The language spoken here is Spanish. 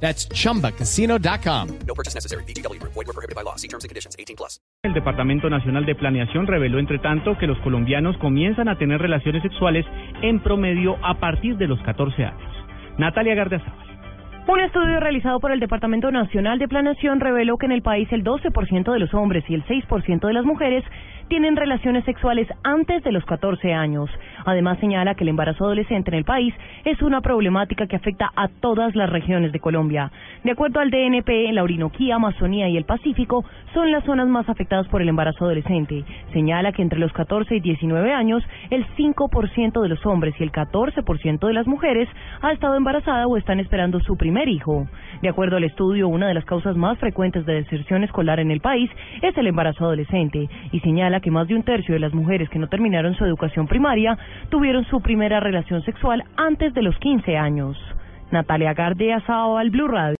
That's chumbacasino.com. No purchase necessary. BGW. Void were prohibited by law. See terms and conditions. 18 plus. El Departamento Nacional de Planeación reveló, entre tanto, que los colombianos comienzan a tener relaciones sexuales en promedio a partir de los 14 años. Natalia Gardiazabal. Un estudio realizado por el Departamento Nacional de Planeación reveló que en el país el 12% de los hombres y el 6% de las mujeres tienen relaciones sexuales antes de los 14 años. Además señala que el embarazo adolescente en el país es una problemática que afecta a todas las regiones de Colombia. De acuerdo al DNP, la Orinoquía, Amazonía y el Pacífico son las zonas más afectadas por el embarazo adolescente. Señala que entre los 14 y 19 años, el 5% de los hombres y el 14% de las mujeres ha estado embarazada o están esperando su primer hijo. De acuerdo al estudio, una de las causas más frecuentes de deserción escolar en el país es el embarazo adolescente y señala que más de un tercio de las mujeres que no terminaron su educación primaria tuvieron su primera relación sexual antes de los 15 años. Natalia Gardea, al Blue Radio.